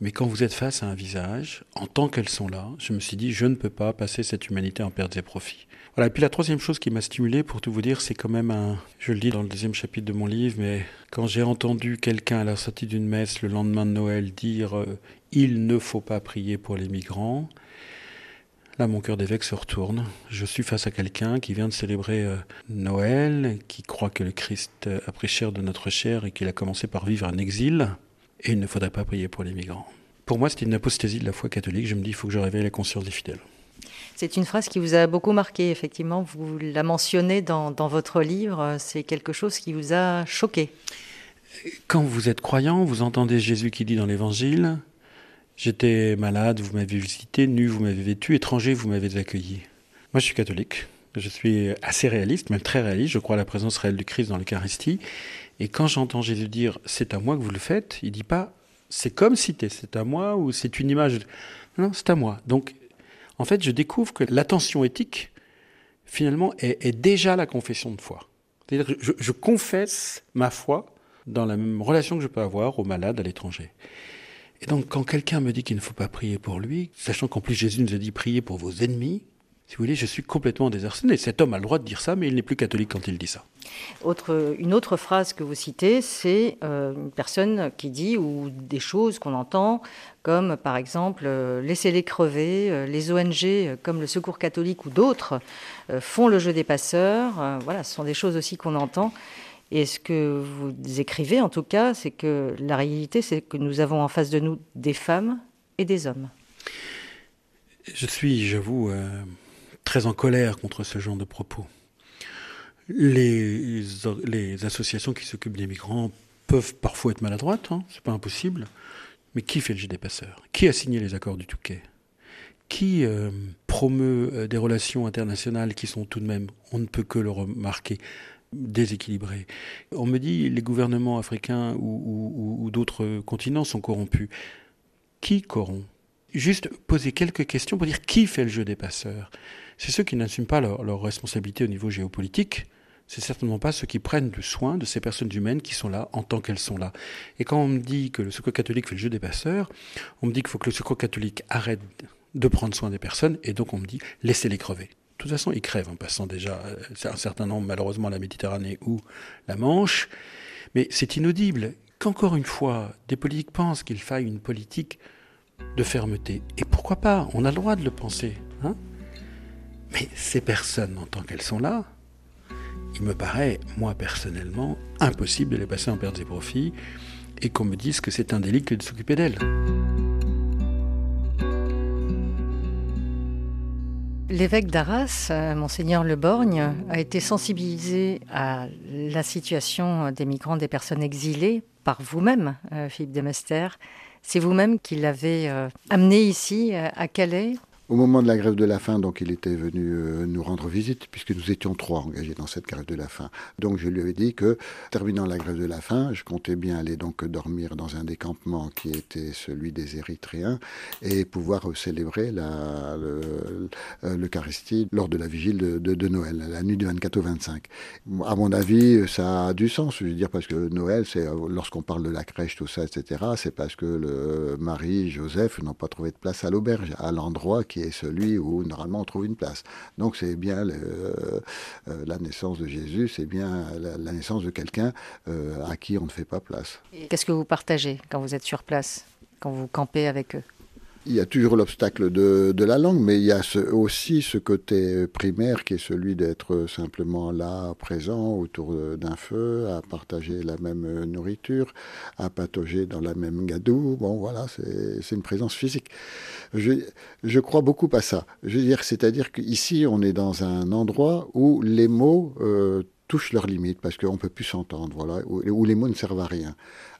Mais quand vous êtes face à un visage, en tant qu'elles sont là, je me suis dit, je ne peux pas passer cette humanité en perte et profit. Voilà. Et puis la troisième chose qui m'a stimulé, pour tout vous dire, c'est quand même un. Je le dis dans le deuxième chapitre de mon livre, mais quand j'ai entendu quelqu'un à la sortie d'une messe le lendemain de Noël dire euh, Il ne faut pas prier pour les migrants, là mon cœur d'évêque se retourne. Je suis face à quelqu'un qui vient de célébrer euh, Noël, qui croit que le Christ a pris chair de notre chair et qu'il a commencé par vivre un exil, et il ne faudrait pas prier pour les migrants. Pour moi, c'était une apostasie de la foi catholique. Je me dis il faut que je réveille la conscience des fidèles. C'est une phrase qui vous a beaucoup marqué, effectivement. Vous la mentionnez dans, votre livre. C'est quelque chose qui vous a choqué. Quand vous êtes croyant, vous entendez Jésus qui dit dans l'Évangile J'étais malade, vous m'avez visité, nu, vous m'avez vêtu, étranger, vous m'avez accueilli. Moi, je suis catholique. Je suis assez réaliste, même très réaliste. Je crois à la présence réelle du Christ dans l'Eucharistie. Et quand j'entends Jésus dire c'est à moi que vous le faites, il dit pas c'est comme si c'est à moi ou c'est une image. Non, c'est à moi. Donc, en fait, je découvre que l'attention éthique, finalement, est, déjà la confession de foi. C'est-à-dire que je, confesse ma foi dans la même relation que je peux avoir aux malades à l'étranger. Et donc, quand quelqu'un me dit qu'il ne faut pas prier pour lui, sachant qu'en plus Jésus nous a dit prier pour vos ennemis, si vous voulez, je suis complètement désarçonné. Cet homme a le droit de dire ça, mais il n'est plus catholique quand il dit ça. Autre, une autre phrase que vous citez, c'est euh, une personne qui dit, ou des choses qu'on entend, comme par exemple, euh, laissez-les crever, euh, les ONG comme le Secours catholique ou d'autres font le jeu des passeurs. voilà, ce sont des choses aussi qu'on entend. Et ce que vous écrivez, en tout cas, c'est que la réalité, c'est que nous avons en face de nous des femmes et des hommes. Je suis, j'avoue, très en colère contre ce genre de propos. Les, associations qui s'occupent des migrants peuvent parfois être maladroites, hein, c'est pas impossible. Mais qui fait le jeu des passeurs? Qui a signé les accords du Touquet? Qui euh, promeut euh, des relations internationales qui sont tout de même, on ne peut que le remarquer, déséquilibrées? On me dit les gouvernements africains ou, ou d'autres continents sont corrompus. Qui corrompt? Juste poser quelques questions pour dire qui fait le jeu des passeurs? C'est ceux qui n'assument pas leur, leur, responsabilité au niveau géopolitique. C'est certainement pas ceux qui prennent du soin de ces personnes humaines qui sont là en tant qu'elles sont là. Et quand on me dit que le secours catholique fait le jeu des passeurs, on me dit qu'il faut que le secours catholique arrête de prendre soin des personnes, et donc on me dit laissez-les crever. De toute façon, ils crèvent en passant déjà euh, un certain nombre, malheureusement, la Méditerranée ou la Manche. Mais c'est inaudible qu'encore une fois, des politiques pensent qu'il faille une politique de fermeté. Et pourquoi pas? On a le droit de le penser. Hein? Mais ces personnes, en tant qu'elles sont là, il me paraît, moi personnellement, impossible de les passer en pertes et profits et qu'on me dise que c'est un délit que de s'occuper d'elles. L'évêque d'Arras, euh, monseigneur Le Borgne, a été sensibilisé à la situation des migrants, des personnes exilées par vous-même, euh, Philippe Demester. C'est vous-même qui l'avez euh, amené ici, à Calais, au moment de la grève de la faim, donc il était venu euh, nous rendre visite, puisque nous étions trois engagés dans cette grève de la faim. Donc je lui ai dit que, terminant la grève de la faim, je comptais bien aller donc dormir dans un des campements qui était celui des Érythréens et pouvoir célébrer euh, l'Eucharistie lors de la vigile de, Noël, la nuit du 24 au 25. À mon avis, ça a du sens, je veux dire, parce que Noël, c'est lorsqu'on parle de la crèche, tout ça, etc., c'est parce que le Marie, Joseph n'ont pas trouvé de place à l'auberge, à l'endroit qui celui où normalement on trouve une place. Donc c'est bien euh, la naissance de Jésus, c'est bien la, naissance de quelqu'un euh, à qui on ne fait pas place. Qu'est-ce que vous partagez quand vous êtes sur place, quand vous campez avec eux? Il y a toujours l'obstacle de, de, la langue, mais il y a aussi ce côté primaire qui est celui d'être simplement là, présent, autour d'un feu, à partager la même nourriture, à patauger dans la même gadoue. Bon, voilà, c'est une présence physique. Je, je, crois beaucoup à ça. Je veux dire, c'est-à-dire qu'ici, on est dans un endroit où les mots euh, touchent leurs limites, parce qu'on ne peut plus s'entendre, voilà, où les mots ne servent à rien.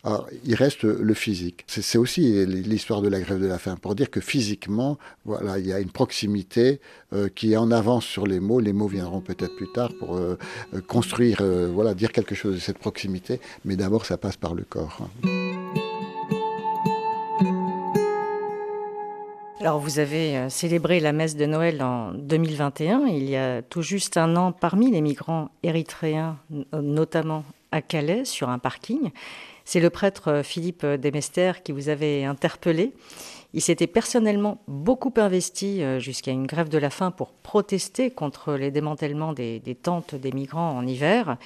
Alors, il reste le physique. C'est aussi l'histoire de la grève de la faim, pour dire que physiquement, voilà, il y a une proximité euh, qui est en avance sur les mots. Les mots viendront peut-être plus tard pour euh, euh, construire, voilà, dire quelque chose de cette proximité, mais d'abord, ça passe par le corps. Alors vous avez célébré la messe de Noël en 2021, il y a tout juste un an, parmi les migrants érythréens, notamment à Calais, sur un parking. C'est le prêtre euh, Philippe Demester qui vous avait interpellé. Il s'était personnellement beaucoup investi euh, jusqu'à une grève de la faim pour protester contre les démantèlements des, tentes des migrants en hiver.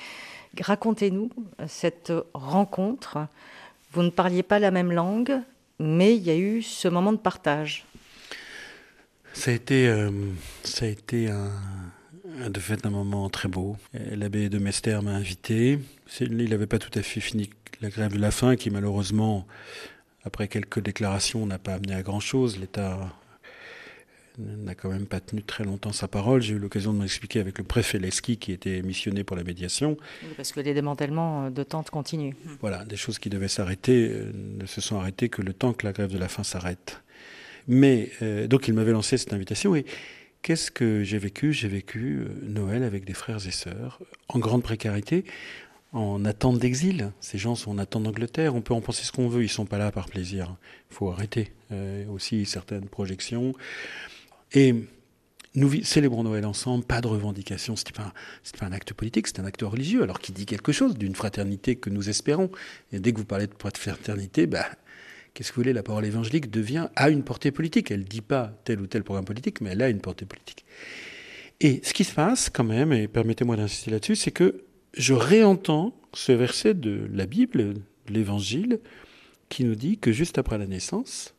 Racontez-nous cette rencontre. Vous ne parliez pas la même langue, mais il y a eu ce moment de partage. Ça a été, euh, ça a été un, de fait un moment très beau. L'abbé de Mester m'a invité. Il n'avait pas tout à fait fini la grève de la faim qui malheureusement, après quelques déclarations, n'a pas amené à grand-chose. L'État n'a quand même pas tenu très longtemps sa parole. J'ai eu l'occasion de m'expliquer avec le préfet Leski qui était missionné pour la médiation. parce que les démantèlements de tentes continuent. Voilà, des choses qui devaient s'arrêter euh, ne se sont arrêtées que le temps que la grève de la faim s'arrête. Mais euh, donc il m'avait lancé cette invitation et qu'est-ce que j'ai vécu? J'ai vécu euh, Noël avec des frères et sœurs en grande précarité en attente d'exil. Ces gens sont en attente d'Angleterre. On peut en penser ce qu'on veut. Ils sont pas là par plaisir. Il faut arrêter euh, aussi certaines projections. Et nous célébrons Noël ensemble, pas de revendication. Ce n'est pas, un acte politique, c'est un acte religieux, alors qui dit quelque chose d'une fraternité que nous espérons. Et dès que vous parlez de fraternité, bah, qu'est-ce que vous voulez La parole évangélique devient, a une portée politique. Elle ne dit pas tel ou tel programme politique, mais elle a une portée politique. Et ce qui se passe quand même, et permettez-moi d'insister là-dessus, c'est que je réentends ce verset de la Bible, l'Évangile, qui nous dit que juste après la naissance,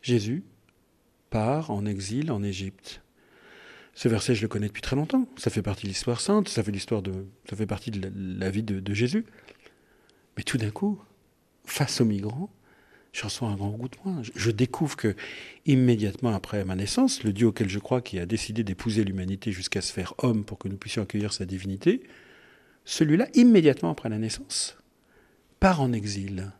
Jésus part en exil en Égypte. Ce verset, je le connais depuis très longtemps. Ça fait partie de l'histoire sainte, ça fait, partie de la, vie de, Jésus. Mais tout d'un coup, face aux migrants, je reçois un grand goût de moi. Je découvre que, immédiatement après ma naissance, le Dieu auquel je crois, qui a décidé d'épouser l'humanité jusqu'à se faire homme pour que nous puissions accueillir sa divinité, celui-là, immédiatement après la naissance, part en exil.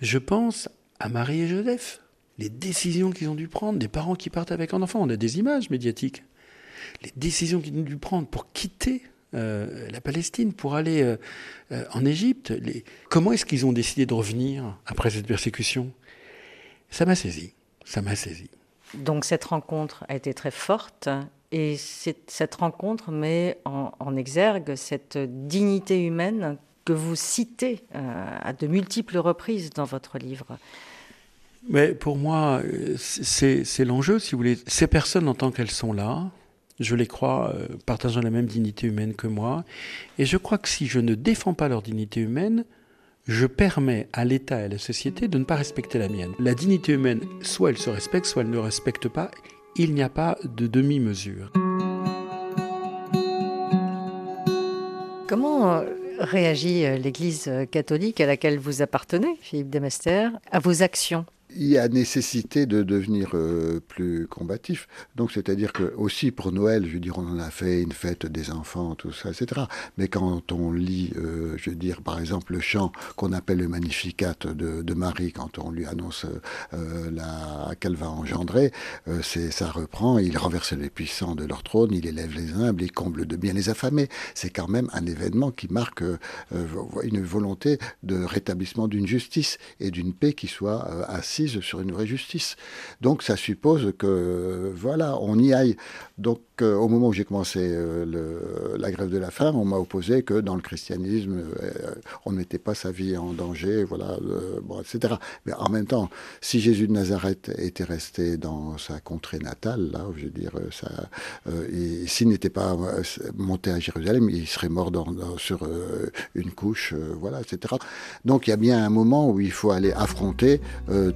Je pense à Marie et Joseph, les décisions qu'ils ont dû prendre, des parents qui partent avec un enfant. On a des images médiatiques. Les décisions qu'ils ont dû prendre pour quitter euh, la Palestine, pour aller euh, euh, en Égypte. Comment est-ce qu'ils ont décidé de revenir après cette persécution? Ça m'a saisi. Ça m'a saisi. Donc cette rencontre a été très forte et cette rencontre met en, exergue cette dignité humaine que vous citez à de multiples reprises dans votre livre. Mais pour moi, c'est l'enjeu, si vous voulez. Ces personnes, en tant qu'elles sont là, je les crois euh, partageant la même dignité humaine que moi. Et je crois que si je ne défends pas leur dignité humaine, je permets à l'État et à la société de ne pas respecter la mienne. La dignité humaine, soit elle se respecte, soit elle ne respecte pas il n'y a pas de demi-mesure. Comment euh, réagit euh, l'Église catholique à laquelle vous appartenez, Philippe Demester, à vos actions? Il y a nécessité de devenir euh, plus combatif. Donc, c'est-à-dire que aussi pour Noël, je veux dire, on en a fait une fête des enfants, tout ça, etc. Mais quand on lit, euh, je veux dire, par exemple, le chant qu'on appelle le Magnificat de, Marie, quand on lui annonce euh, qu'elle va engendrer, ça reprend. Il renverse les puissants de leur trône, il élève les humbles, il comble de bien les affamés. C'est quand même un événement qui marque une volonté de rétablissement d'une justice et d'une paix qui soit assise sur une vraie justice. Donc ça suppose que, voilà, on y aille. Donc au moment où j'ai commencé euh, la grève de la faim, on m'a opposé que dans le christianisme, euh, on ne mettait pas sa vie en danger, voilà, euh, bon, etc. Mais en même temps, si Jésus de Nazareth était resté dans sa contrée natale, là, je veux dire, ça, s'il n'était pas monté à Jérusalem, il serait mort sur une couche, voilà, etc. Donc il y a bien un moment où il faut aller affronter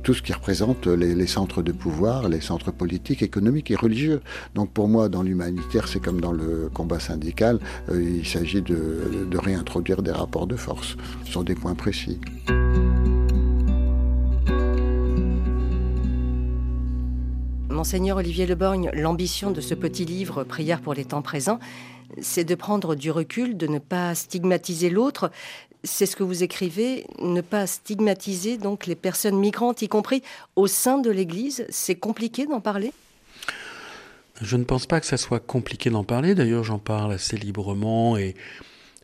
tout ce qui représente les, centres de pouvoir, les centres politiques, économiques et religieux. Donc pour moi, dans l'humanitaire, c'est comme dans le combat syndical, euh, il s'agit de, de réintroduire des rapports de force sur des points précis. Monseigneur Olivier Leborgne, l'ambition de ce petit livre, Prière pour les temps présents, c'est de prendre du recul, de ne pas stigmatiser l'autre. C'est ce que vous écrivez, ne pas stigmatiser donc les personnes migrantes, y compris au sein de l'Église. C'est compliqué d'en parler? Je ne pense pas que ça soit compliqué d'en parler. D'ailleurs, j'en parle assez librement et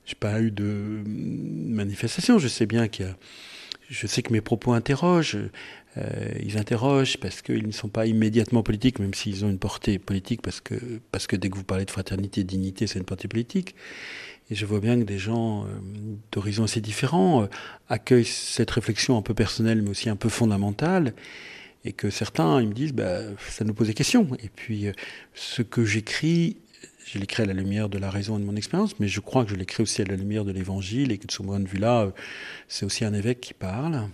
j'ai pas eu de manifestation. Je sais bien qu'il y a, je sais que mes propos interrogent. Euh, ils interrogent parce qu'ils ne sont pas immédiatement politiques, même s'ils ont une portée politique, parce que, parce que dès que vous parlez de fraternité dignité, c'est une portée politique. Et je vois bien que des gens euh, d'horizons assez différents euh, accueillent cette réflexion un peu personnelle, mais aussi un peu fondamentale et que certains ils me disent bah, ça nous pose des questions. Et puis euh, ce que j'écris, je l'écris à la lumière de la raison et de mon expérience, mais je crois que je l'écris aussi à la lumière de l'Évangile et que de ce point de vue-là, c'est aussi un évêque qui parle.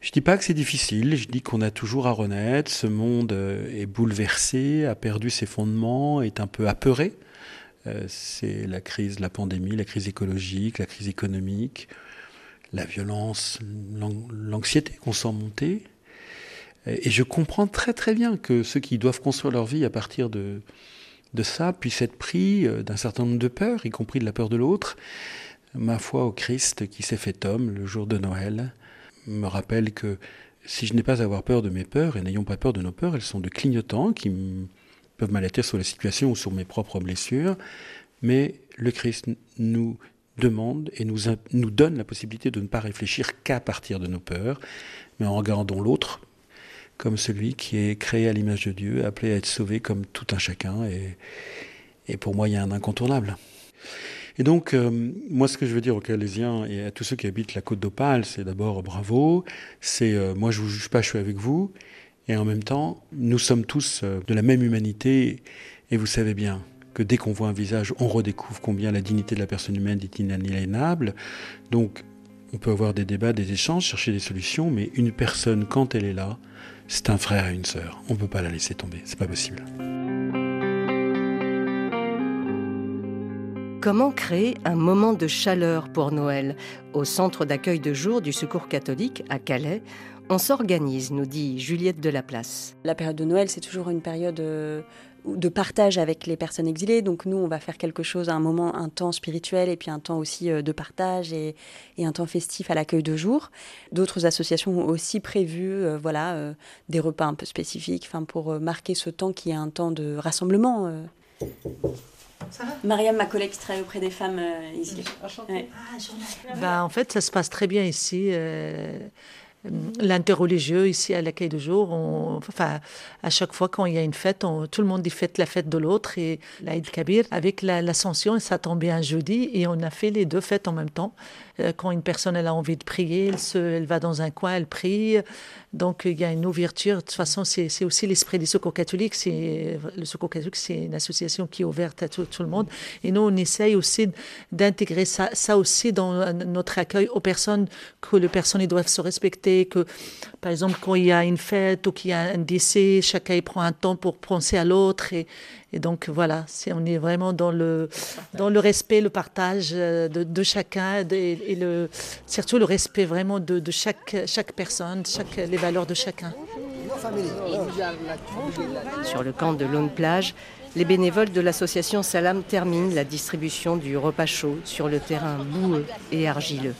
Je dis pas que c'est difficile, je dis qu'on a toujours à renaître, ce monde est bouleversé, a perdu ses fondements, est un peu apeuré. C'est la crise, la pandémie, la crise écologique, la crise économique, la violence, l'anxiété qu'on sent monter. Et je comprends très très bien que ceux qui doivent construire leur vie à partir de, de ça puissent être pris euh, d'un certain nombre de peurs, y compris de la peur de l'autre. Ma foi au Christ qui s'est fait homme le jour de Noël me rappelle que si je n'ai pas à avoir peur de mes peurs, et n'ayons pas peur de nos peurs, elles sont de clignotants qui peuvent m'alerter sur la situation ou sur mes propres blessures, mais le Christ nous demande et nous, nous donne la possibilité de ne pas réfléchir qu'à partir de nos peurs, mais en regardant l'autre comme celui qui est créé à l'image de Dieu, appelé à être sauvé comme tout un chacun. Et, pour moi, il y a un incontournable. Et donc, euh, moi, ce que je veux dire aux Calaisiens et à tous ceux qui habitent la côte d'Opale, c'est d'abord bravo. C'est euh, moi, je vous juge pas, je suis avec vous. Et en même temps, nous sommes tous euh, de la même humanité. Et vous savez bien que dès qu'on voit un visage, on redécouvre combien la dignité de la personne humaine est inaliénable. Donc, on peut avoir des débats, des échanges, chercher des solutions, mais une personne, quand elle est là, c'est un frère et une sœur. On ne peut pas la laisser tomber, c'est pas possible. Comment créer un moment de chaleur pour Noël Au centre d'accueil de jour du Secours catholique à Calais, on s'organise, nous dit Juliette de la période de Noël, c'est toujours une période euh, de partage avec les personnes exilées. Donc nous, on va faire quelque chose, un moment, un temps spirituel et puis un temps aussi euh, de partage et, un temps festif à l'accueil de jour. D'autres associations ont aussi prévu, euh, voilà, des repas un peu spécifiques, pour marquer ce temps qui est un temps de rassemblement. Va Mariam, ma collègue qui travaille auprès des femmes ici. bah, en fait, ça se passe très bien ici l'interreligieux ici à l'accueil de jour. enfin, à chaque fois quand il y a une fête, tout le monde y fête la fête de l'autre et l'Aïd Kabir avec l'ascension, ça tombait un jeudi et on a fait les deux fêtes en même temps. Euh, quand une personne elle a envie de prier, elle, se, elle va dans un coin, elle prie. Donc il y a une ouverture. De toute façon, c'est aussi l'esprit des secours catholiques. Le secours catholique, c'est une association qui est ouverte à tout, le monde. Et nous, on essaye aussi d'intégrer ça, ça aussi dans notre accueil aux personnes que les personnes doivent se respecter. Que par exemple, quand il y a une fête ou qu'il y a un décès, chacun prend un temps pour penser à l'autre et, et donc voilà, c'est, on est vraiment dans le, dans le respect, le partage euh, de, de chacun et, le, surtout le respect vraiment de, de, chaque, chaque personne, chaque, les valeurs de chacun. Sur le camp de Lone Plage, les bénévoles de l'association Salam terminent la distribution du repas chaud sur le terrain boueux et argileux.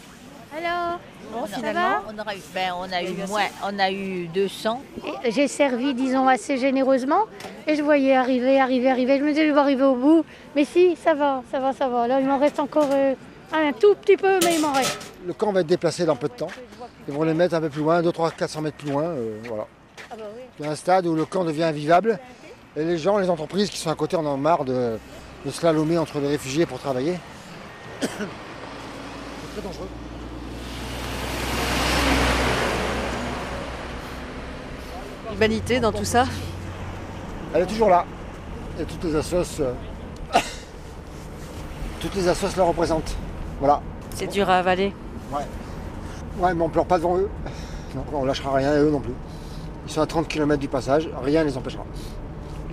Alors finalement, on, aura eu, ben, on, a eu moins, on a eu 200. J'ai servi, disons, assez généreusement. Et je voyais arriver, arriver, arriver. Je me disais, je vais arriver au bout. Mais si, ça va, ça va, ça va. Là, il m'en reste encore euh, un tout petit peu, mais il m'en reste. Le camp va être déplacé dans peu de temps. Ils vont les mettre un peu plus loin, 2, 3, 400 mètres plus loin. Euh, voilà. Ah bah il y a un stade où le camp devient invivable. Et les gens, les entreprises qui sont à côté, en ont marre de, de slalomer entre les réfugiés pour travailler. C'est très dangereux. L'humanité dans tout ça Elle est toujours là. Et toutes les assos, euh, toutes les assos la représentent. Voilà. C'est dur à avaler. Ouais. Ouais, mais on pleure pas devant eux. on lâchera rien à eux non plus. Ils sont à 30 km du passage, rien ne les empêchera.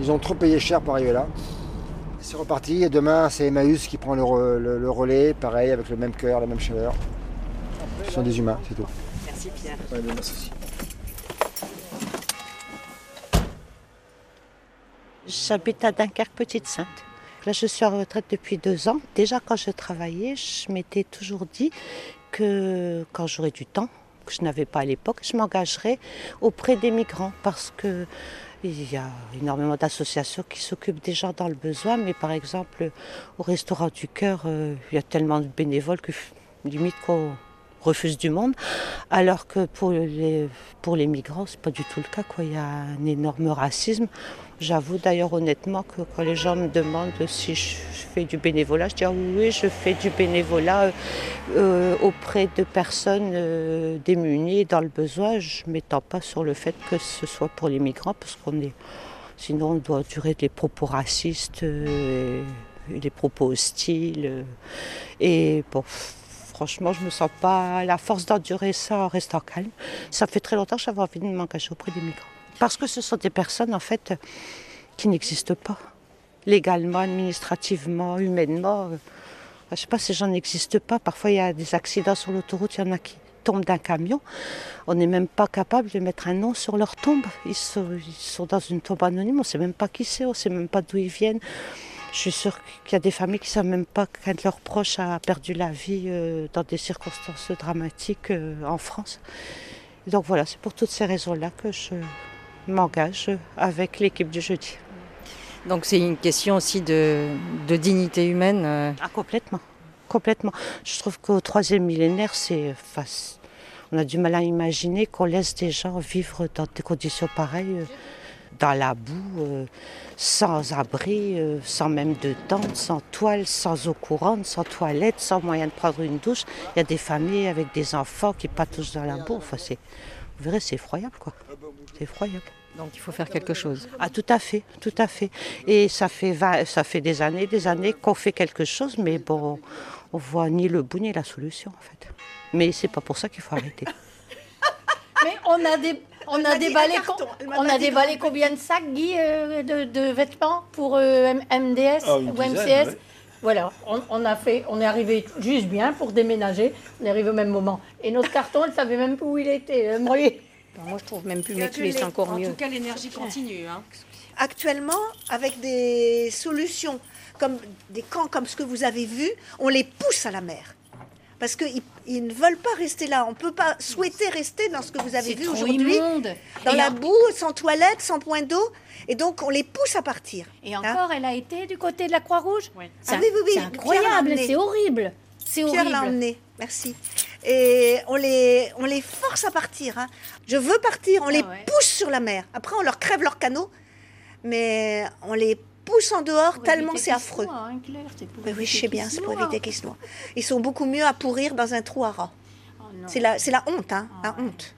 Ils ont trop payé cher pour arriver là. C'est reparti et demain c'est Emmaüs qui prend le, relais, pareil, avec le même cœur, la même chaleur. Ce sont des humains, c'est tout. Merci Pierre. merci. J'habite à Dunkerque, Petite Sainte. Là, je suis en retraite depuis deux ans. Déjà, quand je travaillais, je m'étais toujours dit que quand j'aurais du temps, que je n'avais pas à l'époque, je m'engagerais auprès des migrants parce que il y a énormément d'associations qui s'occupent des gens dans le besoin, mais par exemple, au Restaurant du Cœur, euh, il y a tellement de bénévoles que limite qu'on refuse du monde, alors que pour les, pour les migrants, pas du tout le cas. Il y a un énorme racisme. J'avoue d'ailleurs honnêtement que quand les gens me demandent si je fais du bénévolat, je dis ah oui, je fais du bénévolat euh, auprès de personnes euh, démunies dans le besoin. Je ne m'étends pas sur le fait que ce soit pour les migrants, parce qu'on est. Sinon, on doit durer des propos racistes, euh, des propos hostiles. et bon, franchement, je ne me sens pas la force d'endurer ça en restant calme. Ça fait très longtemps que j'avais envie de m'engager auprès des migrants. Parce que ce sont des personnes, en fait, qui n'existent pas. Légalement, administrativement, humainement. Euh, je ne sais pas, ces gens n'existent pas. Parfois, il y a des accidents sur l'autoroute, il y en a qui tombent d'un camion. On n'est même pas capable de mettre un nom sur leur tombe. Ils sont, dans une tombe anonyme, on ne sait même pas qui c'est, on ne sait même pas d'où ils viennent. Je suis sûre qu'il y a des familles qui ne savent même pas qu'un de leurs proches a perdu la vie euh, dans des circonstances dramatiques euh, en France. Donc voilà, c'est pour toutes ces raisons-là que je, m'engage avec l'équipe du jeudi. Donc c'est une question aussi de, dignité humaine euh. Ah, complètement. complètement. Je trouve qu'au troisième millénaire, c'est face. On a du mal à imaginer qu'on laisse des gens vivre dans des conditions pareilles, euh, dans la boue, euh, sans abri, sans même de tente, sans toile, sans eau courante, sans toilette, sans moyen de prendre une douche. Il y a des familles avec des enfants qui patouchent dans la boue. Enfin, c'est, vous verrez, c'est effroyable, quoi. C'est effroyable. Donc il faut faire quelque chose. Ah tout à fait, tout à fait. Et ça fait, ça fait des années, des années qu'on fait quelque chose, mais bon, on voit ni le bout ni la solution en fait. Mais c'est pas pour ça qu'il faut arrêter. mais on a des, on a déballé, on a déballé combien de sacs, Guy, euh, de, vêtements pour euh, MDS ah, ou MCS Voilà, on, a fait, on est arrivé juste bien pour déménager. On est arrivé au même moment. Et notre carton, elle savait même plus où il était. Moi, je trouve même plus mes clés, c'est encore mieux. En tout cas, l'énergie continue. Hein. Actuellement, avec des solutions, comme des camps comme ce que vous avez vu, on les pousse à la mer. Parce qu'ils ils ne veulent pas rester là. On ne peut pas souhaiter rester dans ce que vous avez vu aujourd'hui. Dans la boue, sans toilette, sans point d'eau. Et donc, on les pousse à partir. Et hein. encore, elle a été du côté de la Croix-Rouge oui. Ah oui, oui, oui. C'est incroyable, c'est horrible. C'est Pierre l'a emmené. Merci. Et on les, on les force à partir. Hein. Je veux partir, on ah les pousse sur la mer. Après, on leur crève leur canot, mais on les pousse en dehors tellement c'est affreux. Hein, oui, je sais bien, c'est pour éviter qu'ils se noient. Ils sont beaucoup mieux à pourrir dans un trou à rats. Oh c'est la, la honte, hein, la honte.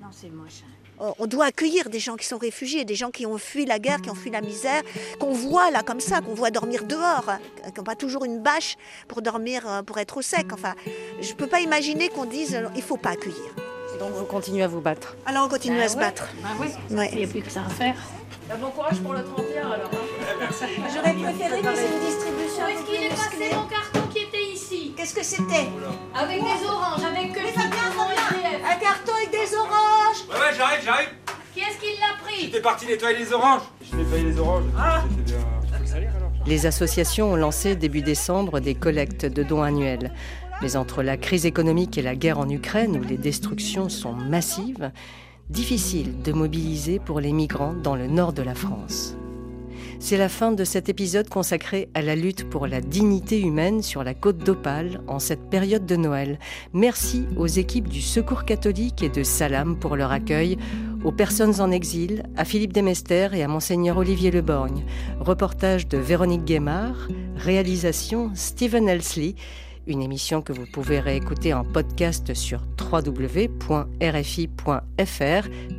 Non, c'est moche. Oh, on doit accueillir des gens qui sont réfugiés, des gens qui ont fui la guerre, qui ont fui la misère, qu'on voit là comme ça, qu'on voit dormir dehors, hein, qui n'ont pas toujours une bâche pour dormir, euh, pour être au sec. Enfin, je ne peux pas imaginer qu'on dise euh, il ne faut pas accueillir. Donc vous continuez à vous battre Alors on continue à se battre. Bah oui, il n'y a plus que ça à faire. Bah, bon courage pour le 31 alors. Hein. J'aurais préféré que c'est une distribution. Où est-ce qu'il est passé mon carton qui était ici? Qu'est-ce que c'était? Avec des oranges, avec que Un j'arrive, j'arrive Qui est-ce qui l'a pris J'étais parti nettoyer les oranges. J'ai nettoyé les oranges. Ah Les associations ont lancé début décembre des collectes de dons annuels. Mais entre la crise économique et la guerre en Ukraine, où les destructions sont massives, difficile de mobiliser pour les migrants dans le nord de la France. C'est la fin de cet épisode consacré à la lutte pour la dignité humaine sur la côte d'Opale en cette période de Noël. Merci aux équipes du Secours catholique et de Salam pour leur accueil, aux personnes en exil, à Philippe Demester et à Monseigneur Olivier Leborgne. Reportage de Véronique Guémard, réalisation Stephen Elsley. Une émission que vous pouvez réécouter en podcast sur www.rfi.fr,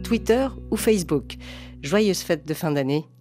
Twitter ou Facebook. Joyeuses fêtes de fin d'année